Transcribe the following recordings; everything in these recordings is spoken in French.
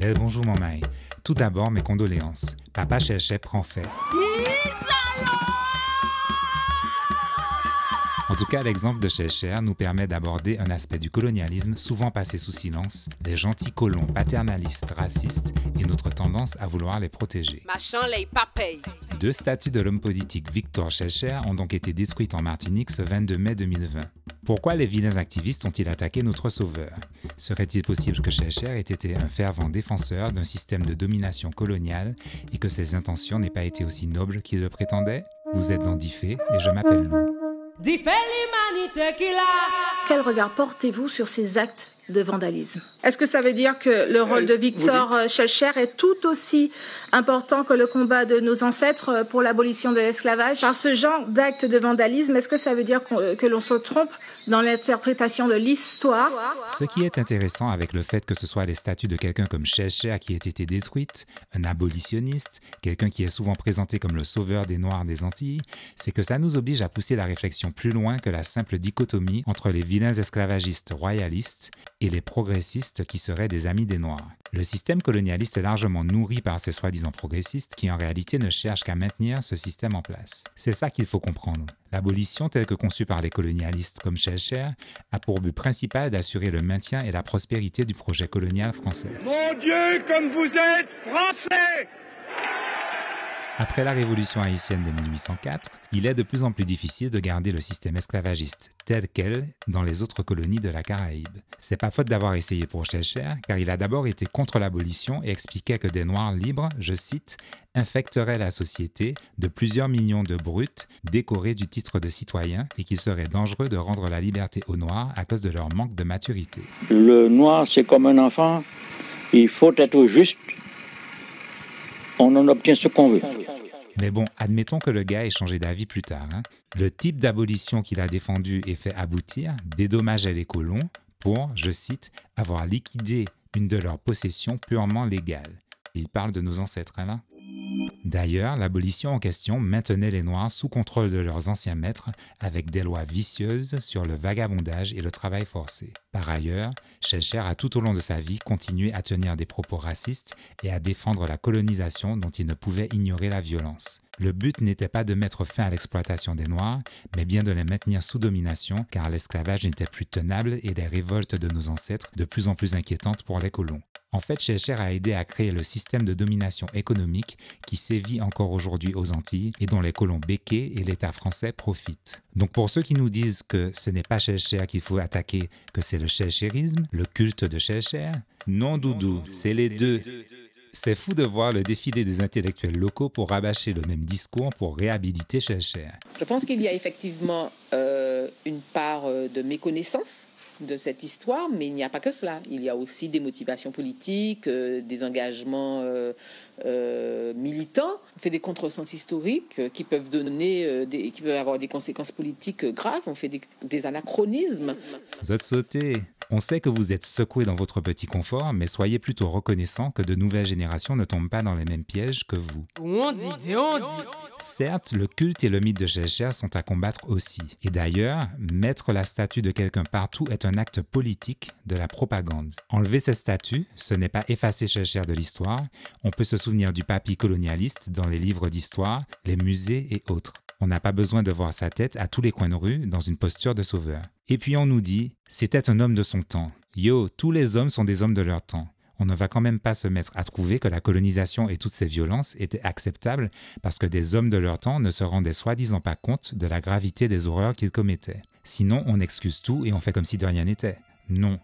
Bel bonjour, maman. Tout d'abord, mes condoléances. Papa Chéché prend fait. En tout cas, l'exemple de Chécher nous permet d'aborder un aspect du colonialisme souvent passé sous silence, les gentils colons paternalistes, racistes et notre tendance à vouloir les protéger. Machin les pas Deux statues de l'homme politique Victor Chécher ont donc été détruites en Martinique ce 22 mai 2020. Pourquoi les vilains activistes ont-ils attaqué notre sauveur? Serait-il possible que Chécher ait été un fervent défenseur d'un système de domination coloniale et que ses intentions n'aient pas été aussi nobles qu'il le prétendait? Vous êtes dans Diffé et je m'appelle Lou. Quel regard portez-vous sur ces actes de vandalisme? Est-ce que ça veut dire que le rôle de Victor Schellcher est tout aussi important que le combat de nos ancêtres pour l'abolition de l'esclavage? Par ce genre d'actes de vandalisme, est-ce que ça veut dire que l'on se trompe dans l'interprétation de l'histoire. Ce qui est intéressant avec le fait que ce soit les statues de quelqu'un comme Cheshire qui aient été détruites, un abolitionniste, quelqu'un qui est souvent présenté comme le sauveur des Noirs des Antilles, c'est que ça nous oblige à pousser la réflexion plus loin que la simple dichotomie entre les vilains esclavagistes royalistes et les progressistes qui seraient des amis des Noirs. Le système colonialiste est largement nourri par ces soi-disant progressistes qui en réalité ne cherchent qu'à maintenir ce système en place. C'est ça qu'il faut comprendre. L'abolition telle que conçue par les colonialistes comme Schellcher a pour but principal d'assurer le maintien et la prospérité du projet colonial français. Mon Dieu, comme vous êtes français après la révolution haïtienne de 1804, il est de plus en plus difficile de garder le système esclavagiste tel quel dans les autres colonies de la Caraïbe. C'est pas faute d'avoir essayé pour Schellcher, car il a d'abord été contre l'abolition et expliquait que des Noirs libres, je cite, infecteraient la société de plusieurs millions de brutes décorés du titre de citoyen et qu'il serait dangereux de rendre la liberté aux Noirs à cause de leur manque de maturité. Le Noir, c'est comme un enfant, il faut être juste on en obtient ce qu'on veut. Mais bon, admettons que le gars ait changé d'avis plus tard. Hein. Le type d'abolition qu'il a défendu et fait aboutir dédommageait les colons pour, je cite, avoir liquidé une de leurs possessions purement légales. Il parle de nos ancêtres, hein, D'ailleurs, l'abolition en question maintenait les Noirs sous contrôle de leurs anciens maîtres avec des lois vicieuses sur le vagabondage et le travail forcé. Par ailleurs, Schellcher a tout au long de sa vie continué à tenir des propos racistes et à défendre la colonisation dont il ne pouvait ignorer la violence. Le but n'était pas de mettre fin à l'exploitation des Noirs, mais bien de les maintenir sous domination car l'esclavage n'était plus tenable et les révoltes de nos ancêtres de plus en plus inquiétantes pour les colons. En fait, Schellcher a aidé à créer le système de domination économique qui sévit encore aujourd'hui aux Antilles et dont les colons béqués et l'État français profitent. Donc pour ceux qui nous disent que ce n'est pas Schellcher qu'il faut attaquer, que c'est le Schellcherisme, le culte de Schellcher, non doudou, c'est les deux. C'est fou de voir le défilé des intellectuels locaux pour rabâcher le même discours pour réhabiliter Schellcher. Je pense qu'il y a effectivement euh, une part euh, de méconnaissance de cette histoire, mais il n'y a pas que cela. Il y a aussi des motivations politiques, euh, des engagements euh, euh, militants. On fait des contresens historiques qui peuvent donner, qui peuvent avoir des conséquences politiques graves. On fait des, des anachronismes. Vous êtes sauté. On sait que vous êtes secoué dans votre petit confort, mais soyez plutôt reconnaissant que de nouvelles générations ne tombent pas dans les mêmes pièges que vous. On dit, on dit. Certes, le culte et le mythe de Cheshire sont à combattre aussi. Et d'ailleurs, mettre la statue de quelqu'un partout est un acte politique de la propagande. Enlever cette statue, ce n'est pas effacer Cheshire de l'histoire. On peut se souvenir du papy colonialiste dans les livres d'histoire, les musées et autres. On n'a pas besoin de voir sa tête à tous les coins de rue dans une posture de sauveur. Et puis on nous dit, c'était un homme de son temps. Yo, tous les hommes sont des hommes de leur temps. On ne va quand même pas se mettre à trouver que la colonisation et toutes ces violences étaient acceptables parce que des hommes de leur temps ne se rendaient soi-disant pas compte de la gravité des horreurs qu'ils commettaient. Sinon, on excuse tout et on fait comme si de rien n'était. Non,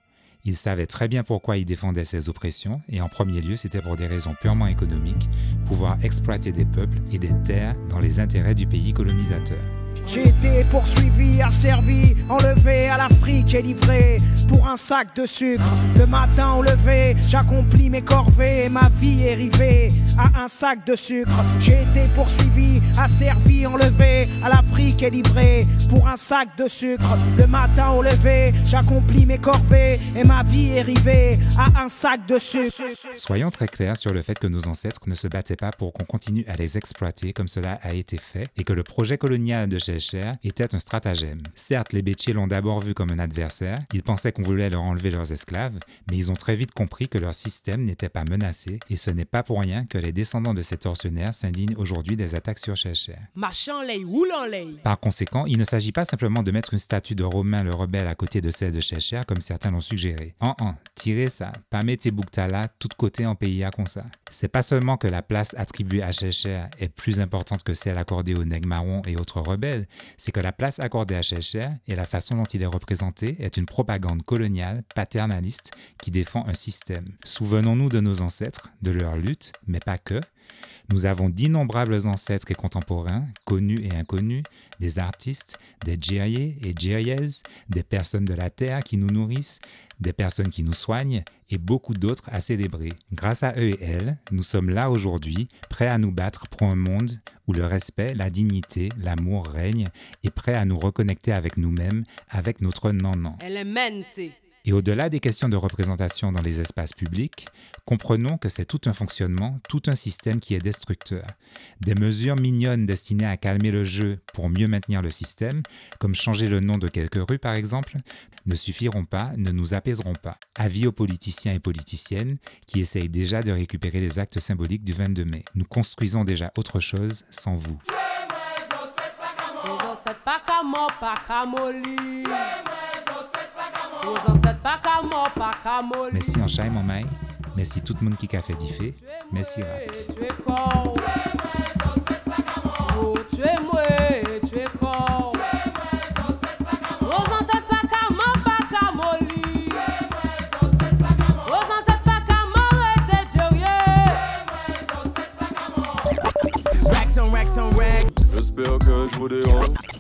il savait très bien pourquoi il défendait ces oppressions, et en premier lieu, c'était pour des raisons purement économiques, pouvoir exploiter des peuples et des terres dans les intérêts du pays colonisateur. J'ai été poursuivi, asservi, enlevé à l'Afrique et livré pour un sac de sucre. Le matin au lever, j'accomplis mes corvées et ma vie est rivée à un sac de sucre. J'ai été poursuivi, asservi, enlevé à l'Afrique et livré pour un sac de sucre. Le matin au lever, j'accomplis mes corvées et ma vie est rivée à un sac de sucre. Soyons très clairs sur le fait que nos ancêtres ne se battaient pas pour qu'on continue à les exploiter comme cela a été fait et que le projet colonial de Était un stratagème. Certes, les Bétiers l'ont d'abord vu comme un adversaire, ils pensaient qu'on voulait leur enlever leurs esclaves, mais ils ont très vite compris que leur système n'était pas menacé, et ce n'est pas pour rien que les descendants de ces tortionnaires s'indignent aujourd'hui des attaques sur Cher. Par conséquent, il ne s'agit pas simplement de mettre une statue de Romain le rebelle à côté de celle de Cher comme certains l'ont suggéré. En en, tirez ça, pas mettez Bouktala tout côté en pays à ça. C'est pas seulement que la place attribuée à Cher est plus importante que celle accordée aux nègres marrons et autres rebelles, c'est que la place accordée à Cher et la façon dont il est représenté est une propagande coloniale, paternaliste, qui défend un système. Souvenons-nous de nos ancêtres, de leur lutte, mais pas que, nous avons d'innombrables ancêtres et contemporains, connus et inconnus, des artistes, des djiriers et djiriaises, des personnes de la terre qui nous nourrissent, des personnes qui nous soignent et beaucoup d'autres à célébrer. Grâce à eux et elles, nous sommes là aujourd'hui, prêts à nous battre pour un monde où le respect, la dignité, l'amour règnent et prêts à nous reconnecter avec nous-mêmes, avec notre non-non. Et au-delà des questions de représentation dans les espaces publics, comprenons que c'est tout un fonctionnement, tout un système qui est destructeur. Des mesures mignonnes destinées à calmer le jeu pour mieux maintenir le système, comme changer le nom de quelques rues par exemple, ne suffiront pas, ne nous apaiseront pas. Avis aux politiciens et politiciennes qui essayent déjà de récupérer les actes symboliques du 22 mai. Nous construisons déjà autre chose sans vous. Merci en chai, mon maï. Merci tout le monde qui a fait diffé. Merci rap. J'espère que je vous dérange.